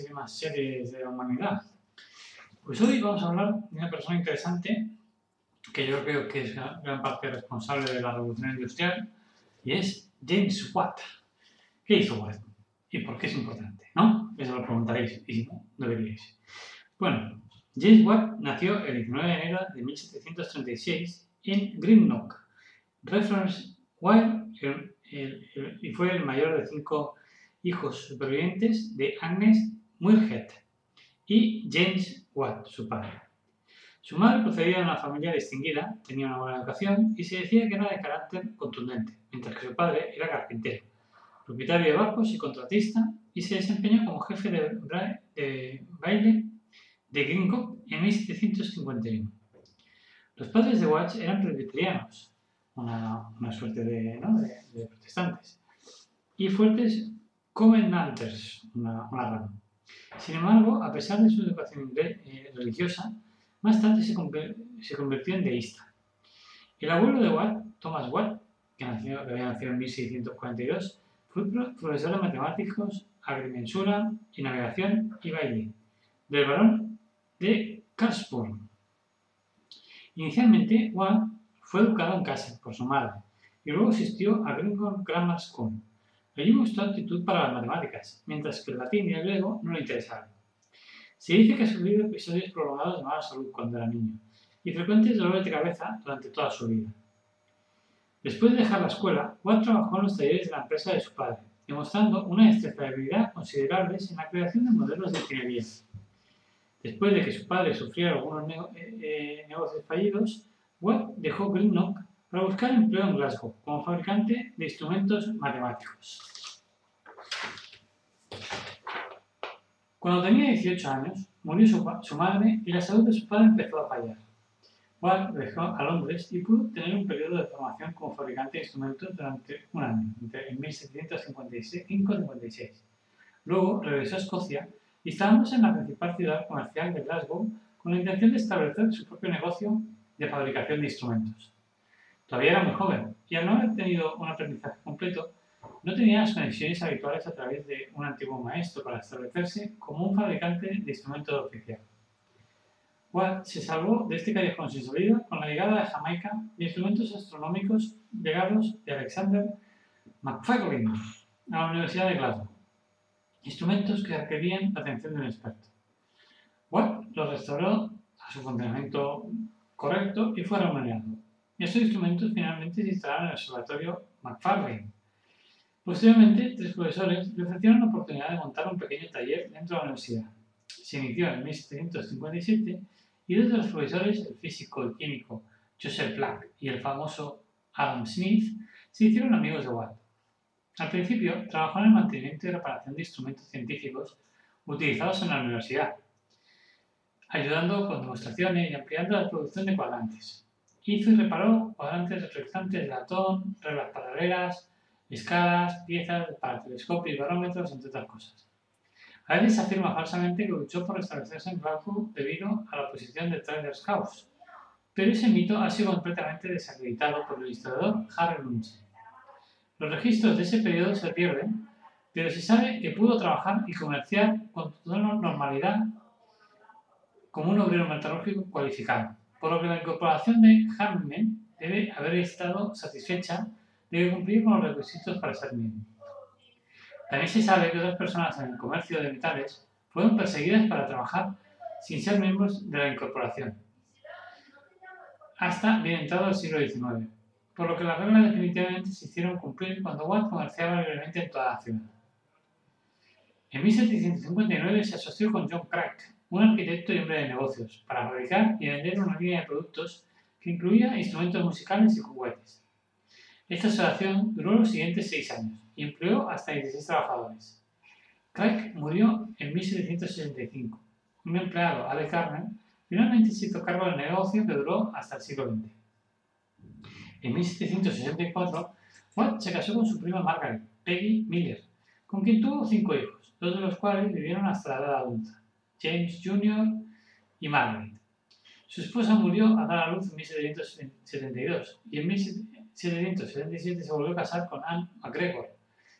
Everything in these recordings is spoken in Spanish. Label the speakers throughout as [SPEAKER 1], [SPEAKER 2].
[SPEAKER 1] Demás seres de la humanidad. Pues hoy vamos a hablar de una persona interesante que yo creo que es gran parte responsable de la revolución industrial y es James Watt. ¿Qué hizo Watt? ¿Y por qué es importante? ¿No? Eso lo preguntaréis y si no, deberíais. Bueno, James Watt nació el 19 de enero de 1736 en Greenock, Reference Wire, y fue el mayor de cinco hijos supervivientes de Agnes Muirhead y James Watt, su padre. Su madre procedía de una familia distinguida, tenía una buena educación y se decía que era de carácter contundente, mientras que su padre era carpintero, propietario de barcos y contratista, y se desempeñó como jefe de, baile de Gringo en 1751. Los padres de Watts eran presbiterianos, una, suerte de, protestantes, y fuertes Covenanters, una, una rama. Sin embargo, a pesar de su educación eh, religiosa, más tarde se, convirtió en deísta. El abuelo de Watt, Thomas Watt, que, había nacido en 1642, fue profesor de matemáticos, agrimensura y navegación y baile del barón de Karlsburg. Inicialmente, Watt fue educado en casa por su madre y luego asistió a Greenhorn Grammar School, Allí mostró aptitud para las matemáticas, mientras que el latín y el griego no le interesaban. Se dice que ha sufrido episodios prolongados de mala salud cuando era niño y frecuentes dolores de cabeza durante toda su vida. Después de dejar la escuela, Watt trabajó en los talleres de la empresa de su padre, demostrando una destreza considerable en la creación de modelos de ingeniería. Después de que su padre sufriera algunos eh, eh, negocios fallidos, Watt dejó Greenock para buscar empleo en Glasgow como fabricante de instrumentos matemáticos. Cuando tenía 18 años, murió su, madre y la salud de su padre empezó a fallar. Watt dejó a Londres y pudo tener un periodo de formación como fabricante de instrumentos durante un año, entre 1755 y 1756. Luego regresó a Escocia, instalándose en la principal ciudad comercial de Glasgow con la intención de establecer su propio negocio de fabricación de instrumentos. Todavía era muy joven y al no haber tenido un aprendizaje completo, no tenía las conexiones habituales a través de un antiguo maestro para establecerse como un fabricante de instrumentos oficial. Watt se salvó de este callejón sin salida con la llegada de Jamaica de instrumentos astronómicos llegados de Alexander McFarlane a la Universidad de Glasgow. Instrumentos que requerían la atención de un experto. Watt los restauró a su funcionamiento correcto y fue remunerado. Estos instrumentos finalmente se instalaron en el observatorio McFarlane. Posteriormente, tres profesores le ofrecieron la oportunidad de montar un pequeño taller dentro de la universidad. Se inició en 1757 y dos de los profesores, el físico y químico Joseph Black y el famoso Adam Smith, se hicieron amigos de Watt. Al principio, trabajó en el mantenimiento y reparación de instrumentos científicos utilizados en la universidad, ayudando con demostraciones y ampliando la producción de cuadrantes. Hizo y reparó cuadrantes reflectantes de latón, reglas paralelas, escalas, piezas para telescopios y barómetros, entre otras cosas. A veces se afirma falsamente que luchó por establecerse en Glasgow debido a la oposición de Tyler House, pero ese mito ha sido completamente desacreditado por el historiador Harry Lunch. Los registros de ese periodo se pierden, pero se sabe que pudo trabajar y comerciar con toda normalidad como un obrero metalúrgico cualificado, por lo que la incorporación de Hammen debe haber estado satisfecha de cumplir con los requisitos para ser miembro. También se sabe que otras personas en el comercio de metales fueron perseguidas para trabajar sin ser miembros de la incorporación, hasta bien entrado el siglo XIX, por lo que las reglas definitivamente se hicieron cumplir cuando Watt comerciaba libremente en toda la ciudad. En 1759 se asoció con John Crack, un arquitecto y hombre de negocios, para fabricar y vender una línea de productos que incluía instrumentos musicales y juguetes. Esta asociación duró los siguientes seis años y empleó hasta 16 trabajadores. Craig murió en 1765. Un empleado, Ale Carmen, finalmente se hizo cargo del negocio que duró hasta el siglo XX. En 1764, Watt se casó con su prima Margaret, Peggy Miller, con quien tuvo cinco hijos, dos de los cuales vivieron hasta la edad adulta, James Jr. y Margaret. Su esposa murió a dar a luz en 1772 y en 1777 se volvió a casar con Anne MacGregor,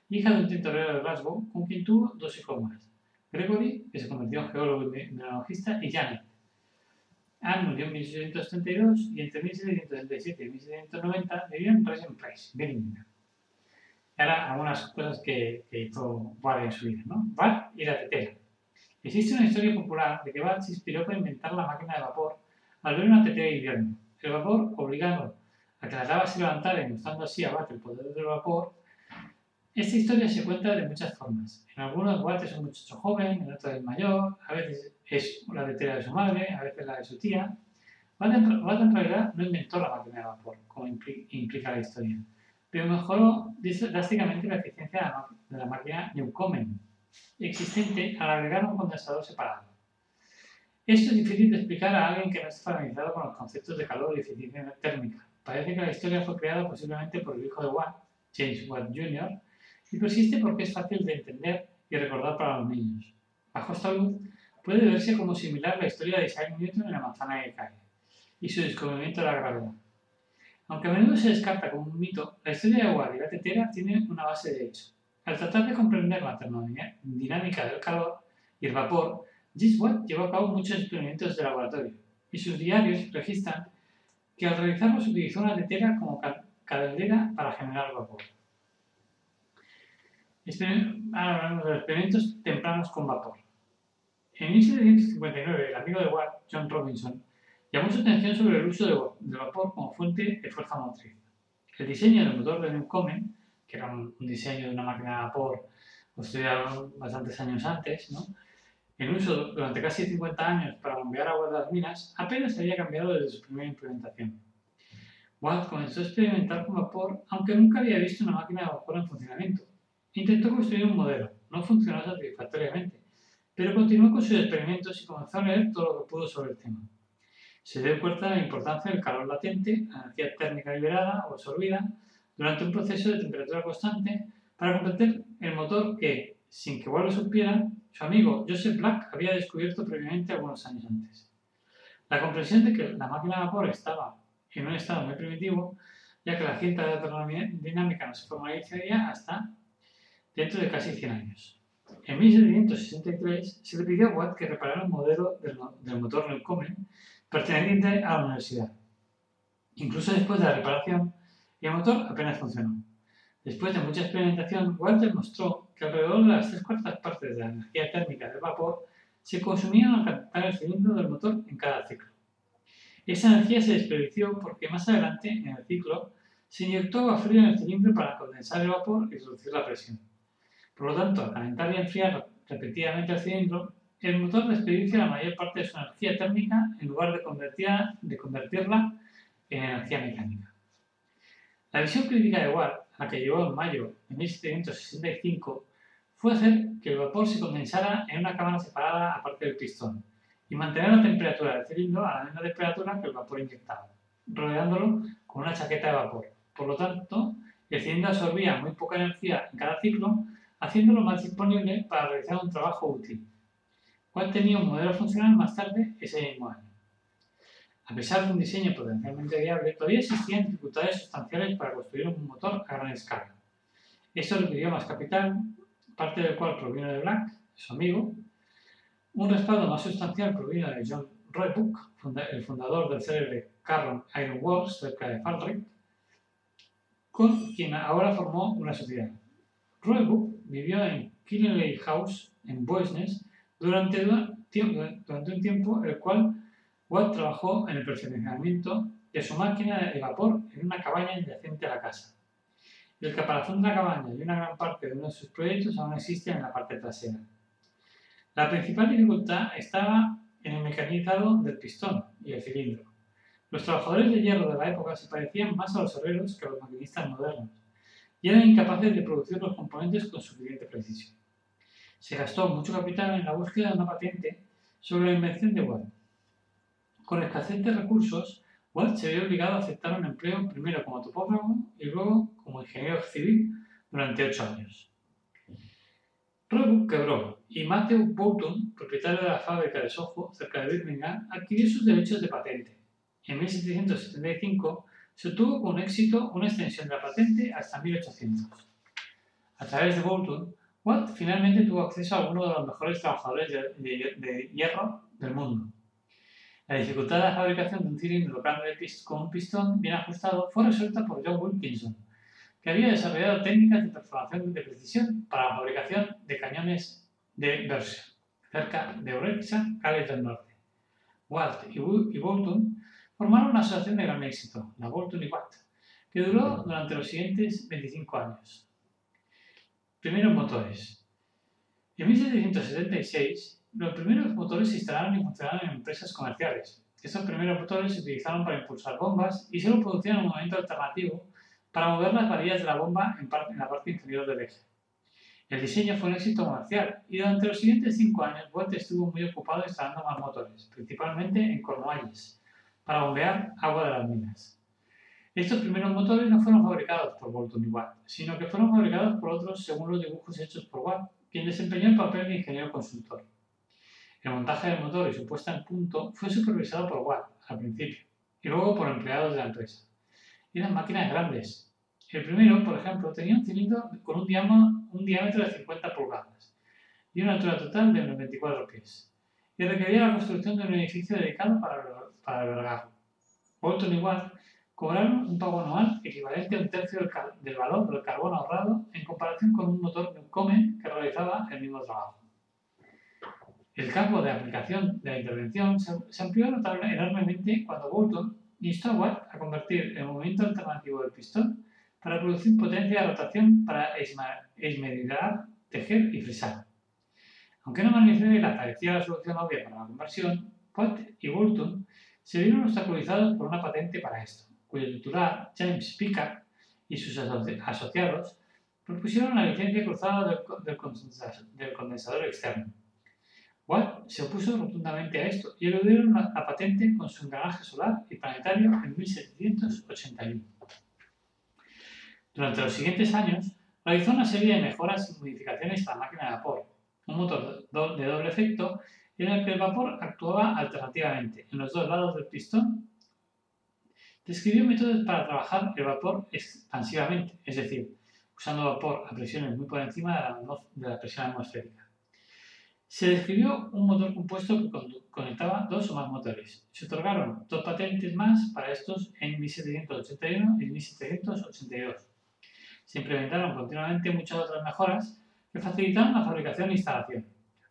[SPEAKER 1] hija de un tintorero de Glasgow, con quien tuvo dos hijos más, Gregory, que se convirtió en geólogo y mineralogista, y Janet. Anne murió en 1732 y entre 1777 y 1790 vivió en Regent Place, Birmingham. Y ahora algunas cosas que, hizo Bart en su vida, ¿no? Bart y la tetera. Existe una historia popular de que Bart se inspiró para inventar la máquina de vapor al ver una tetera de invierno. El vapor, obligando a que las lavas se levantaran usando así a Bart el poder del vapor, esta historia se cuenta de muchas formas. En algunos Walt es un muchacho joven, en otros es mayor, a veces es la tetera de su madre, a veces la de su tía. Walt en, realidad no inventó la máquina de vapor, como implica la historia, pero mejoró drásticamente la eficiencia de la máquina Newcomen existente al agregar un condensador separado. Esto es difícil de explicar a alguien que no esté familiarizado con los conceptos de calor y eficiencia térmica. Parece que la historia fue creada posiblemente por el hijo de Watt, James Watt Jr., y persiste porque es fácil de entender y recordar para los niños. Bajo esta luz, puede verse como similar la historia de Isaac Newton en la manzana que cae y su descubrimiento de la gravedad. Aunque a menudo se descarta como un mito, la historia de Watt y la tetera tiene una base de hecho. Al tratar de comprender la termodinámica del calor y el vapor, Watt llevó a cabo muchos experimentos de laboratorio y sus diarios registran que al realizarlos utilizó una tetera como caldera para generar vapor. Ahora hablamos de experimentos tempranos con vapor. En 1759, el amigo de Watt, John Robinson, llamó su atención sobre el uso del vapor como fuente de fuerza motriz. El diseño del motor de Newcomen, que era un, diseño de una máquina de vapor estudiado bastantes años antes, ¿no? en uso durante casi 50 años para bombear agua de las minas, apenas había cambiado desde su primera implementación. Watt comenzó a experimentar con vapor, aunque nunca había visto una máquina de vapor en funcionamiento. Intentó construir un modelo, no funcionó satisfactoriamente, pero continuó con sus experimentos y comenzó a leer todo lo que pudo sobre el tema. Se dio cuenta de la importancia del calor latente, la energía térmica liberada o absorbida, durante un proceso de temperatura constante para comprender el motor que, sin que Wall lo supiera, su amigo Joseph Black había descubierto previamente algunos años antes. La comprensión de que la máquina de vapor estaba en un estado muy primitivo, ya que la ciencia de la termodinámica no se formalizaría hasta dentro de casi 100 años. En 1763 se le pidió a Watt que reparara un modelo del, motor Newcomen perteneciente a la universidad. Incluso después de la reparación, el motor apenas funcionó. Después de mucha experimentación, Watt demostró que alrededor de las tres cuartas partes de la energía térmica del vapor se consumían al calentar el cilindro del motor en cada ciclo. Esa energía se desperdició porque más adelante, en el ciclo, se inyectó agua fría en el cilindro para condensar el vapor y reducir la presión. Por lo tanto, al calentar y enfriar repetidamente el cilindro, el motor desperdicia la mayor parte de su energía térmica en lugar de, convertirla en energía mecánica. La visión crítica de Watt, a la que llevó en mayo de 1765, fue hacer que el vapor se condensara en una cámara separada aparte del pistón y mantener la temperatura del cilindro a la misma temperatura que el vapor inyectado, rodeándolo con una chaqueta de vapor. Por lo tanto, el cilindro absorbía muy poca energía en cada ciclo haciéndolo más disponible para realizar un trabajo útil, cual tenía un modelo funcional más tarde ese mismo año. A pesar de un diseño potencialmente viable, todavía existían dificultades sustanciales para construir un motor a gran escala. Esto requirió más capital, parte del cual provino de Black, su amigo. Un respaldo más sustancial provino de John Roebuck, el fundador del célebre Carron Iron Works cerca de Falrick, con quien ahora formó una sociedad. Roebuck vivió en Killenley House, en Boisnes, durante, durante un tiempo el cual Watt trabajó en el perfeccionamiento de su máquina de vapor en una cabaña adyacente a la casa. El caparazón de la cabaña y una gran parte de uno de sus proyectos aún existen en la parte trasera. La principal dificultad estaba en el mecanizado del pistón y el cilindro. Los trabajadores de hierro de la época se parecían más a los herreros que a los maquinistas modernos y eran incapaces de producir los componentes con suficiente precisión. Se gastó mucho capital en la búsqueda de una patente sobre la invención de Watt. Con escasez de recursos, Watt se vio obligado a aceptar un empleo primero como topógrafo y luego como ingeniero civil durante ocho años. Roebuck quebró y Matthew Boughton, propietario de la fábrica de Soho cerca de Birmingham, adquirió sus derechos de patente. En 1775 se obtuvo con éxito una extensión de la patente hasta 1800. A través de Bolton, Watt finalmente tuvo acceso a uno de los mejores trabajadores de, hierro del mundo. La dificultad de la fabricación de un cilindro grande con un pistón bien ajustado fue resuelta por John Wilkinson, que había desarrollado técnicas de perforación de precisión para la fabricación de cañones de Berkshire, cerca de Orexa, Gales del Norte. Watt y Bolton formaron una asociación de gran éxito, la Bolton y Watt, que duró durante los siguientes 25 años. Primeros motores. En 1776, los primeros motores se instalaron y funcionaron en empresas comerciales. Estos primeros motores se utilizaron para impulsar bombas y solo producían un movimiento alternativo para mover las varillas de la bomba en, en la parte inferior del eje. El diseño fue un éxito comercial y durante los siguientes cinco años Watt estuvo muy ocupado instalando más motores, principalmente en Cornualles, para bombear agua de las minas. Estos primeros motores no fueron fabricados por Bolton y Watt, sino que fueron fabricados por otros según los dibujos hechos por Watt, quien desempeñó el papel de ingeniero consultor. El montaje del motor y su puesta en punto fue supervisado por Watt al principio y luego por empleados de la empresa. Eran máquinas grandes. El primero, por ejemplo, tenía un cilindro con un diámetro, de 50 pulgadas y una altura total de 94 pies y requería la construcción de un edificio dedicado para, para albergarlo. Bolton y Watt cobraron un pago anual equivalente a un tercio del, valor del carbón ahorrado en comparación con un motor Newcomen que realizaba el mismo trabajo. El campo de aplicación de la intervención se, amplió enormemente cuando Bolton instó a Watt a convertir el movimiento alternativo del pistón para producir potencia de rotación para esmerillar, tejer y frisar. Aunque no Manivela parecía la solución obvia para la conversión, Watt y Bolton se vieron obstaculizados por una patente para esto, cuyo titular, James Picard, y sus asociados propusieron la licencia cruzada del, condensador, externo. Watt se opuso rotundamente a esto y eludieron la, la patente con su engranaje solar y planetario en 1781. Durante los siguientes años, realizó una serie de mejoras y modificaciones a la máquina de vapor, un motor de doble efecto en el que el vapor actuaba alternativamente en los dos lados del pistón. Describió métodos para trabajar el vapor expansivamente, es decir, usando vapor a presiones muy por encima de la, presión atmosférica. Se describió un motor compuesto que conectaba dos o más motores. Se otorgaron dos patentes más para estos en 1781 y 1782. Se implementaron continuamente muchas otras mejoras que facilitaron la fabricación e instalación.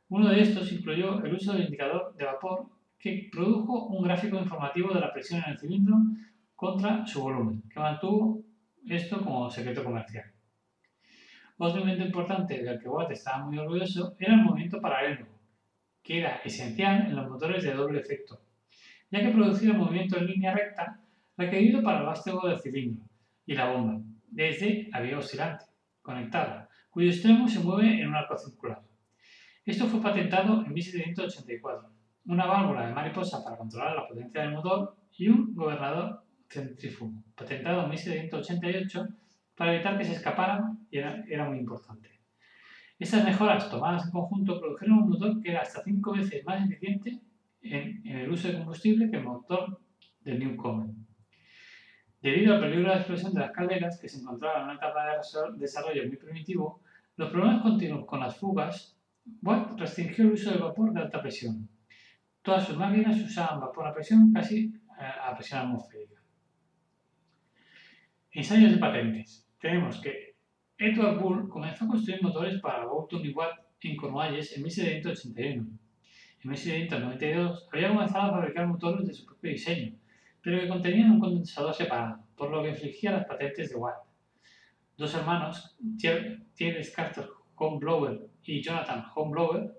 [SPEAKER 1] Uno de estos incluyó el uso del indicador de vapor que produjo un gráfico informativo de la presión en el cilindro contra su volumen, que mantuvo esto como secreto comercial. Otro elemento importante del que Watt estaba muy orgulloso era el movimiento paralelo, que era esencial en los motores de doble efecto, ya que producía movimiento en línea recta requerido para el vástago del cilindro y la bomba, desde la vía oscilante, conectada, cuyo extremo se mueve en un arco circular. Esto fue patentado en 1784. Una válvula de mariposa para controlar la potencia del motor y un gobernador centrífugo, patentado en 1788 para evitar que se escaparan y era, muy importante. Estas mejoras tomadas en conjunto produjeron un motor que era hasta 5 veces más eficiente en, el uso de combustible que el motor del Newcomen. Debido al peligro de explosión de las calderas, que se encontraban en una etapa de desarrollo muy primitivo, los problemas continuos con las fugas, Watt restringió el uso de vapor de alta presión. Todas sus máquinas usaban vapor a presión casi eh, a presión atmosférica. Ensayos de patentes. Tenemos que Edward Bull comenzó a construir motores para Boulton y Watt en Cornualles en 1781. En 1792 había comenzado a fabricar motores de su propio diseño, pero que contenían un condensador separado, por lo que infligía las patentes de Watt. Dos hermanos, Thierry Carter Homeblower y Jonathan Homeblower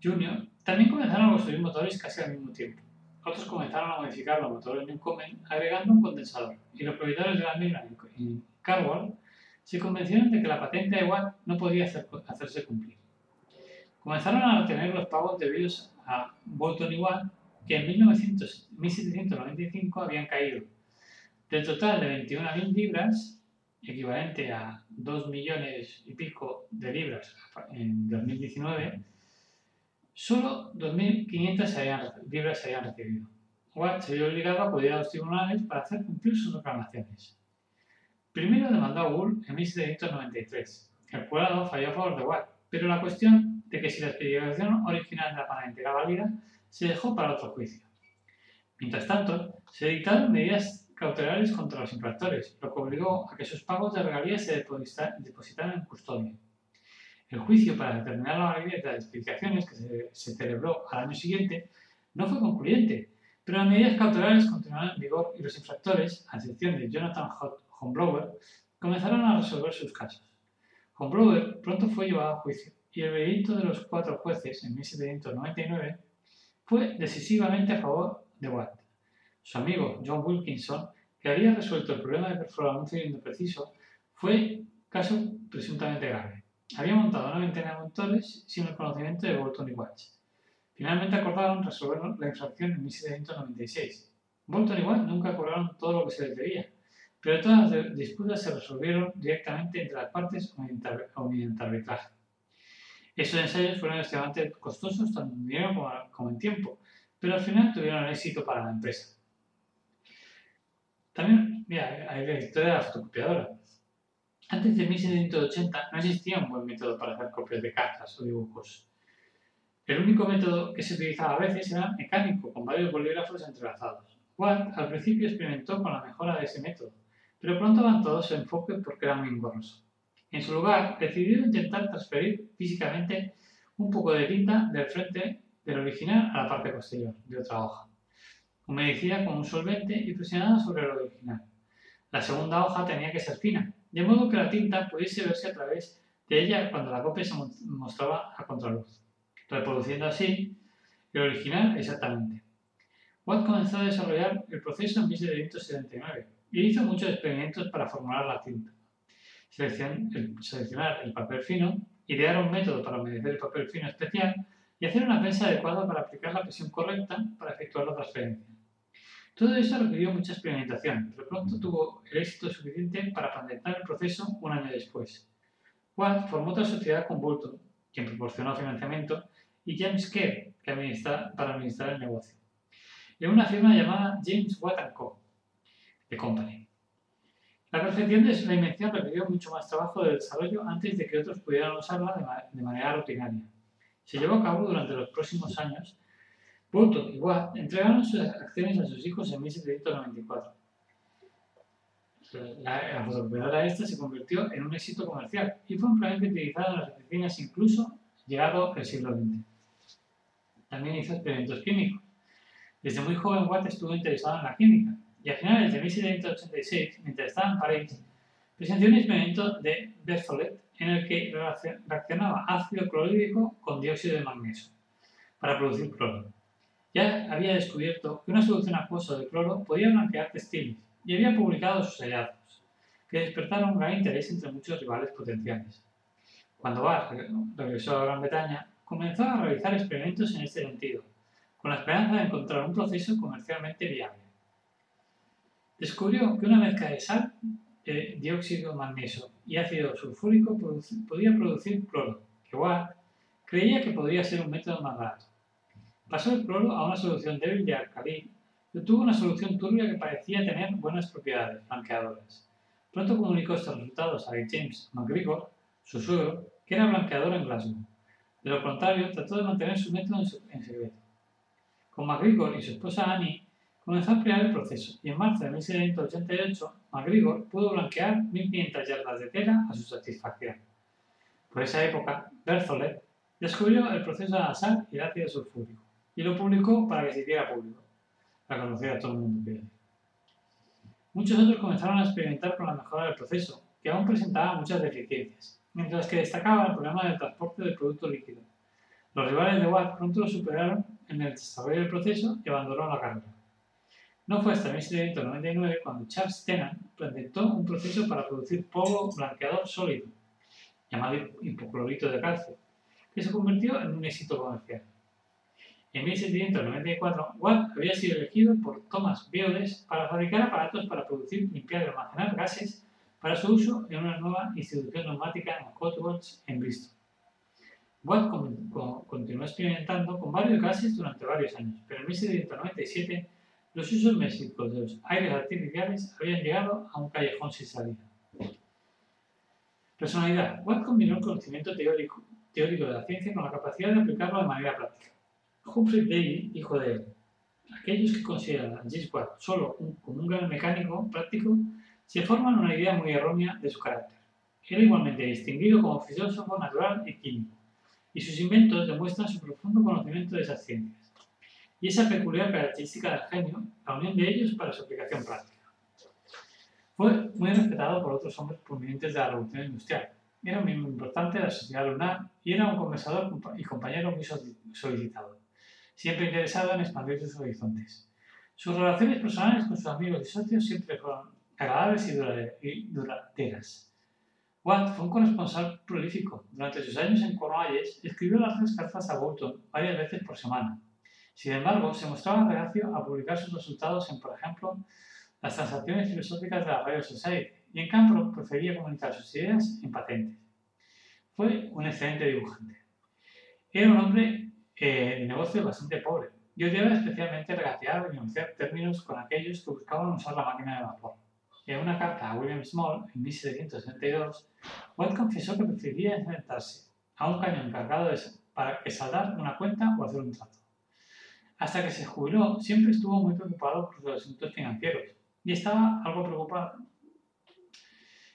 [SPEAKER 1] Jr., también comenzaron a construir motores casi al mismo tiempo. Otros comenzaron a modificar los motores Newcomen agregando un condensador, y los propietarios de la misma en Carwall se convencieron de que la patente de Watt no podía hacerse cumplir. Comenzaron a retener los pagos debidos a Bolton y Watt, que en 1795 habían caído. Del total de 21.000 libras, equivalente a 2 millones y pico de libras en 2019, solo 2.500 libras se habían recibido. Watt se vio obligado a acudir a los tribunales para hacer cumplir sus reclamaciones. Primero demandó a Wool en 1793. El jurado falló a favor de Watt, pero la cuestión de que si la especificación original de la patente era válida se dejó para otro juicio. Mientras tanto, se dictaron medidas cautelares contra los infractores, lo que obligó a que sus pagos de regalías se depositaran en custodia. El juicio para determinar la validez de las especificaciones, que se, se, celebró al año siguiente, no fue concluyente, pero las medidas cautelares continuaron en vigor y los infractores, a excepción de Jonathan Homeblower, comenzaron a resolver sus casos. Homeblower pronto fue llevado a juicio y el veredicto de los cuatro jueces en 1799 fue decisivamente a favor de Watt. Su amigo John Wilkinson, que había resuelto el problema de perforar un cilindro preciso, fue caso presuntamente grave. Había montado una veintena de motores sin el conocimiento de Bolton y Watt. Finalmente acordaron resolver la infracción en 1796. Bolton y Watt nunca cobraron todo lo que se les debía, pero todas las disputas se resolvieron directamente entre las partes o mediante arbitraje. Estos ensayos fueron extremadamente costosos tanto en dinero como en tiempo, pero al final tuvieron éxito para la empresa. También, mira, hay la historia de la fotocopiadora. Antes de 1780 no existía un buen método para hacer copias de cartas o dibujos. El único método que se utilizaba a veces era mecánico, con varios bolígrafos entrelazados. Watt al principio experimentó con la mejora de ese método, pero pronto abandonó su enfoque porque era muy engorroso. En su lugar, decidió intentar transferir físicamente un poco de tinta del frente del original a la parte posterior de otra hoja, humedecida con un solvente y presionada sobre el original. La segunda hoja tenía que ser fina, de modo que la tinta pudiese verse a través de ella cuando la copia se mostraba a contraluz, reproduciendo así el original exactamente. Watt comenzó a desarrollar el proceso en 1779 y hizo muchos experimentos para formular la tinta. seleccionar el papel fino, idear un método para humedecer el papel fino especial y hacer una prensa adecuada para aplicar la presión correcta para efectuar la transferencia. Todo eso requirió mucha experimentación, pero pronto tuvo el éxito suficiente para patentar el proceso un año después. Watt formó otra sociedad con Bolton, quien proporcionó financiamiento, y James Kerr, que para administrar el negocio. En una firma llamada James Watt Co. de Company. La perfección de la invención requirió mucho más trabajo de desarrollo antes de que otros pudieran usarla de, manera rutinaria. Se llevó a cabo durante los próximos años. Bolton y Watt entregaron sus acciones a sus hijos en 1794. La, la esta se convirtió en un éxito comercial y fue ampliamente utilizada en las oficinas incluso llegado el siglo XX. También hizo experimentos químicos. Desde muy joven Watt estuvo interesado en la química y a finales de 1786, mientras estaba en París, presenció un experimento de Berthollet en el que reaccionaba ácido clorhídrico con dióxido de magnesio para producir cloro. Ya había descubierto que una solución acuosa de cloro podía blanquear textiles y había publicado sus hallazgos, que despertaron gran interés entre muchos rivales potenciales. Cuando Bach regresó a Gran Bretaña, comenzó a realizar experimentos en este sentido, con la esperanza de encontrar un proceso comercialmente viable descubrió que una mezcla de sal, dióxido de magnesio y ácido sulfúrico podía producir cloro, que Watt creía que podría ser un método más barato. Pasó el cloro a una solución débil de alcalí Obtuvo una solución turbia que parecía tener buenas propiedades blanqueadoras. Pronto comunicó estos resultados a James McGregor, su suegro, que era blanqueador en Glasgow. De lo contrario, trató de mantener su método en secreto. Con McGregor y su esposa Annie comenzó a ampliar el proceso y en marzo de 1788 McGregor pudo blanquear 1.500 yardas de tela a su satisfacción. Por esa época, Berthollet descubrió el proceso de la sal y el ácido sulfúrico y lo publicó para que se hiciera público, para conocer a todo el mundo. Muchos otros comenzaron a experimentar con la mejora del proceso, que aún presentaba muchas deficiencias, mientras que destacaba el problema del transporte del producto líquido. Los rivales de Watt pronto lo superaron en el desarrollo del proceso y abandonaron la carrera. No fue hasta 1799 cuando Charles Tennant presentó un proceso para producir polvo blanqueador sólido, llamado hipoclorito de calcio, que se convirtió en un éxito comercial. En 1794, Watt había sido elegido por Thomas Biodes para fabricar aparatos para producir, limpiar y almacenar gases para su uso en una nueva institución neumática en Cotswolds, en Bristol. Watt continuó experimentando con varios gases durante varios años, pero en 1797 los usos méxicos de los aires artificiales habían llegado a un callejón sin salida. Personalidad. Watt combinó el conocimiento teórico, de la ciencia con la capacidad de aplicarlo de manera práctica. Humphrey Davy dijo de él, aquellos que consideran a James Watt solo como un gran mecánico práctico se forman una idea muy errónea de su carácter. Era igualmente distinguido como filósofo natural y químico, y sus inventos demuestran su profundo conocimiento de esas ciencias y esa peculiar característica del genio, la unión de ellos para su aplicación práctica. Fue muy respetado por otros hombres prominentes de la Revolución Industrial. Era un miembro importante de la sociedad lunar y era un conversador y compañero muy solicitado, siempre interesado en expandir sus horizontes. Sus relaciones personales con sus amigos y socios siempre fueron agradables y duraderas. Watt fue un corresponsal prolífico. Durante sus años en Cornualles, escribió largas cartas a Bolton varias veces por semana sin embargo, se mostraba reacio a publicar sus resultados en, por ejemplo, las transacciones filosóficas de la Royal Society y en cambio prefería comunicar sus ideas en patentes. Fue un excelente dibujante. Era un hombre eh, de negocio bastante pobre y odiaba especialmente regatear y negociar términos con aquellos que buscaban usar la máquina de vapor. En una carta a William Small en 1762, Watt confesó que prefería enfrentarse a un cañón cargado para saldar una cuenta o hacer un trato. Hasta que se jubiló, siempre estuvo muy preocupado por los asuntos financieros y estaba algo preocupado.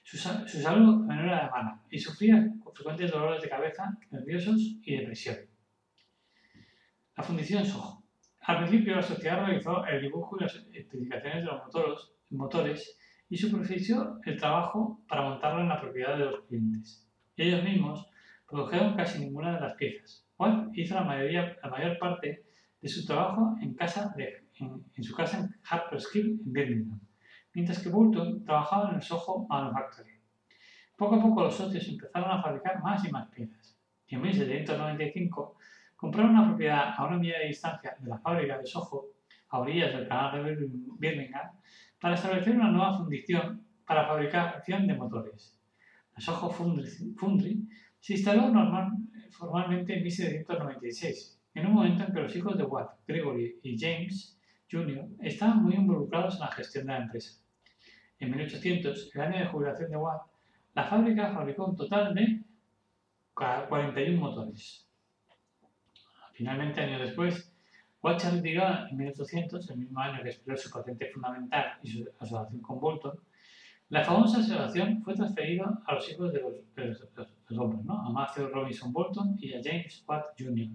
[SPEAKER 1] Su, salud no era de mala y sufría frecuentes dolores de cabeza, nerviosos y depresión. La Fundición Soho. Al principio, la sociedad realizó el dibujo y las especificaciones de los motores y superfició el trabajo para montarlo en la propiedad de los clientes. Ellos mismos produjeron casi ninguna de las piezas. Juan hizo la, mayoría, la mayor parte de su trabajo en, casa de, en, su casa en Harper's Hill, en Birmingham, mientras que Bolton trabajaba en el Soho Manufactory. Poco a poco los socios empezaron a fabricar más y más piezas, en 1795 compraron una propiedad a una milla de distancia de la fábrica de Soho, a orillas del canal de Birmingham, para establecer una nueva fundición para fabricación de motores. La Soho Foundry, se instaló normal, formalmente en 1796 en un momento en que los hijos de Watt, Gregory y James Jr. estaban muy involucrados en la gestión de la empresa. En 1800, el año de jubilación de Watt, la fábrica fabricó un total de 41 motores. Finalmente, años después, Watt se retiró en 1800, el mismo año que expiró su patente fundamental y su asociación con Bolton. La famosa asociación fue transferida a los hijos de los, hombres, ¿no? a Matthew Robinson Bolton y a James Watt Jr.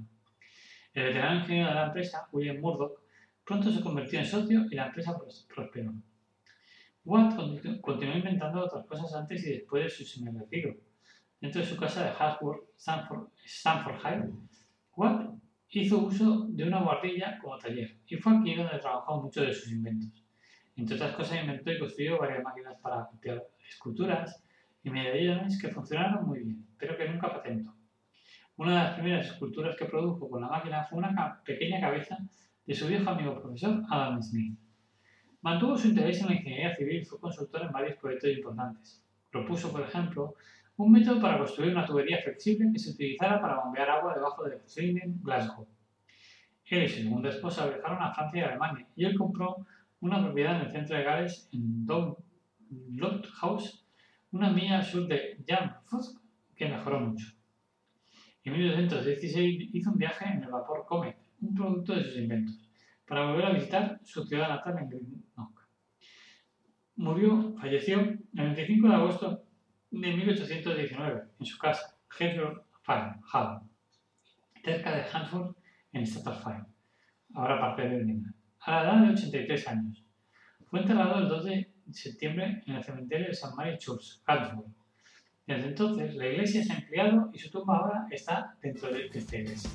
[SPEAKER 1] El veterano ingeniero de la empresa, William Murdoch, pronto se convirtió en socio y la empresa prosperó. Watt continuó inventando otras cosas antes y después de su señor Dentro de su casa de Hasworth, Stanfordshire, Watt hizo uso de una guardilla como taller y fue aquí donde trabajó muchos de sus inventos. Entre otras cosas, inventó y construyó varias máquinas para copiar esculturas y medallones que funcionaron muy bien, pero que nunca patentó. Una de las primeras esculturas que produjo con la máquina fue una pequeña cabeza de su viejo amigo profesor Adam Smith. Mantuvo su interés en la ingeniería civil y fue consultor en varios proyectos importantes. Propuso, por ejemplo, un método para construir una tubería flexible que se utilizara para bombear agua debajo de Flinders, Glasgow. Él y su segunda esposa viajaron a Francia y Alemania y él compró una propiedad en el centro de Gales, en Downlot House, una milla al sur de Jamfus, que mejoró mucho. En 1816 hizo un viaje en el vapor Comet, un producto de sus inventos, para volver a visitar su ciudad natal en Greenock. Murió, falleció el 25 de agosto de 1819 en su casa, Hedgerow Farm, Hall, cerca de Hanford, en Staffordshire, ahora parte de Birmingham, a la edad de 83 años. Fue enterrado el 2 de septiembre en el cementerio de St. Mary Church, Hanford. Desde entonces, la iglesia se ha ampliado y su tumba ahora está dentro de esta iglesia.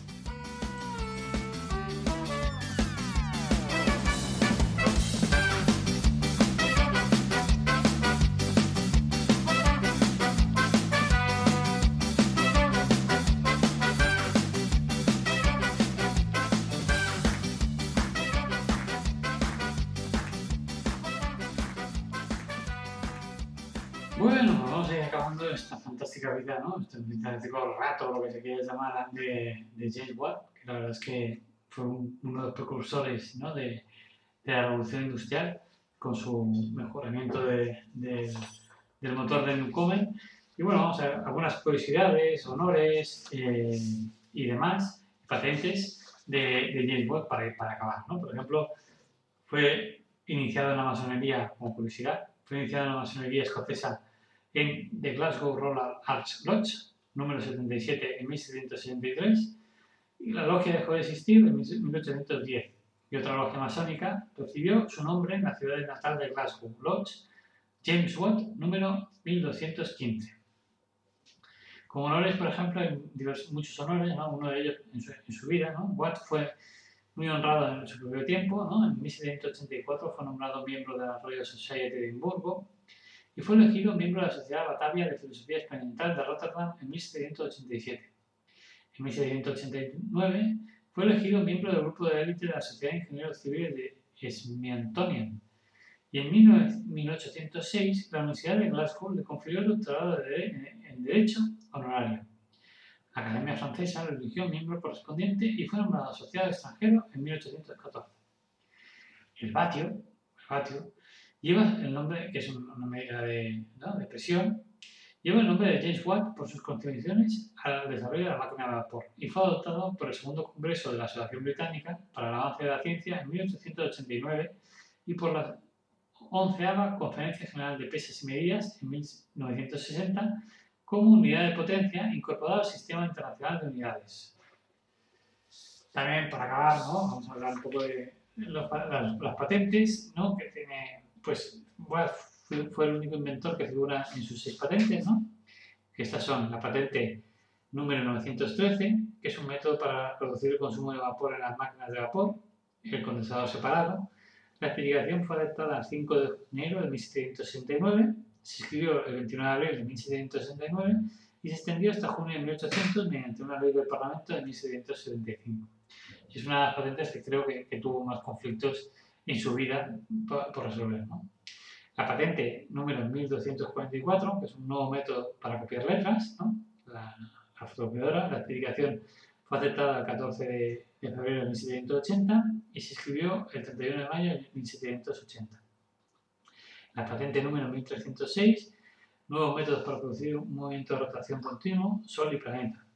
[SPEAKER 1] Fantástica vida, ¿no? Este fantástico rato, lo que se quiere llamar, de, de James Watt, que la verdad es que fue uno de los precursores ¿no? de, de, la revolución industrial con su mejoramiento de, del motor de Newcomen. Y bueno, vamos a ver algunas curiosidades, honores eh, y demás, patentes de, de James Watt para, para acabar, ¿no? Por ejemplo, fue iniciado en la masonería, como curiosidad, fue iniciado en la masonería escocesa en The Glasgow Roller Arch Lodge, número 77, en 1763, y la logia dejó de existir en 1810. Y otra logia masónica recibió su nombre en la ciudad natal de Glasgow Lodge, James Watt, número 1215. Como honores, por ejemplo, hay diversos, muchos honores, ¿no? uno de ellos en su, en su vida. ¿no? Watt fue muy honrado en su propio tiempo. ¿no? En 1784 fue nombrado miembro de la Royal Society de Edimburgo y fue elegido miembro de la Sociedad Batavia de Filosofía Experimental de Rotterdam en 1787. En 1789 fue elegido miembro del grupo de élite de la Sociedad de Ingenieros Civiles de Smithsonian. Y en 1806 la Universidad de Glasgow le confirió el doctorado en Derecho honorario. La Academia Francesa lo eligió miembro correspondiente y fue nombrado asociado extranjero en 1814. El el vatio Lleva el nombre, que es una medida de, ¿no? de presión, lleva el nombre de James Watt por sus contribuciones al desarrollo de la máquina de vapor y fue adoptado por el segundo congreso de la Asociación Británica para el avance de la ciencia en 1889 y por la onceava Conferencia General de Pesas y Medidas en 1960 como unidad de potencia incorporada al Sistema Internacional de Unidades. También para acabar, ¿no? vamos a hablar un poco de los, las, las, patentes ¿no? que tiene pues fue el único inventor que figura en sus seis patentes, ¿no? Estas son la patente número 913, que es un método para reducir el consumo de vapor en las máquinas de vapor, el condensador separado. La especificación fue adoptada el 5 de enero de 1769, se escribió el 29 de abril de 1769 y se extendió hasta junio de 1800 mediante una ley del Parlamento de 1775. Y es una de las patentes que creo que, que tuvo más conflictos en su vida por, resolver. La patente número 1244, que es un nuevo método para copiar letras, la, la fotocopiadora, la explicación fue aceptada el 14 de, de, febrero de 1780 y se escribió el 31 de mayo de 1780. La patente número 1306, nuevos métodos para producir un movimiento de rotación continuo, Sol y planeta.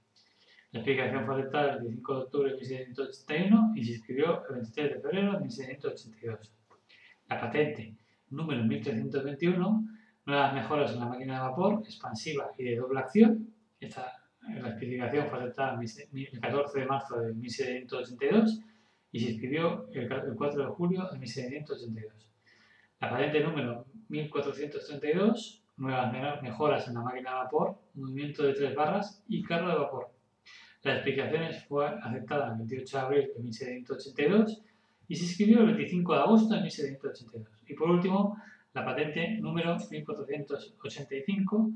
[SPEAKER 1] La explicación fue aceptada el 25 de octubre de 1781 y se escribió el 23 de febrero de 1782. La patente número 1321, nuevas mejoras en la máquina de vapor expansiva y de doble acción. Esta, la especificación fue aceptada el 14 de marzo de 1782 y se escribió el 4 de julio de 1782. La patente número 1432, nuevas mejoras en la máquina de vapor, movimiento de tres barras y carro de vapor. La explicación fue aceptada el 28 de abril de 1782 y se escribió el 25 de agosto de 1782. Y por último, la patente número 1485,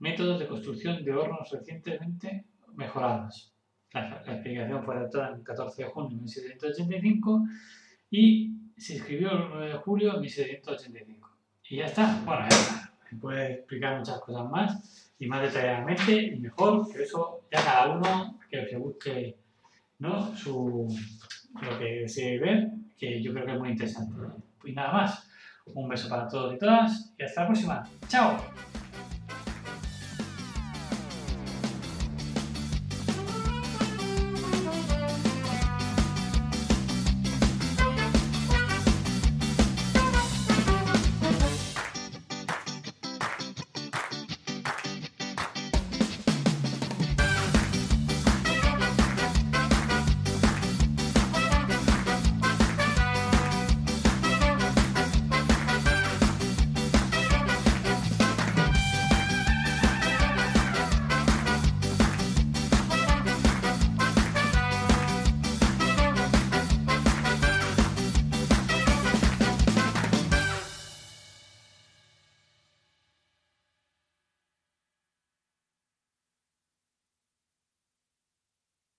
[SPEAKER 1] métodos de construcción de hornos recientemente mejorados. La, la explicación fue adoptada el 14 de junio de 1785 y se escribió el 9 de julio de 1785. Y ya está. Bueno, ya está. Se puede explicar muchas cosas más y más detalladamente y mejor, que eso ya cada uno que se busque ¿no? su, lo que deseéis ver, que yo creo que es muy interesante. Pues nada más, un beso para todos y todas y hasta la próxima. ¡Chao!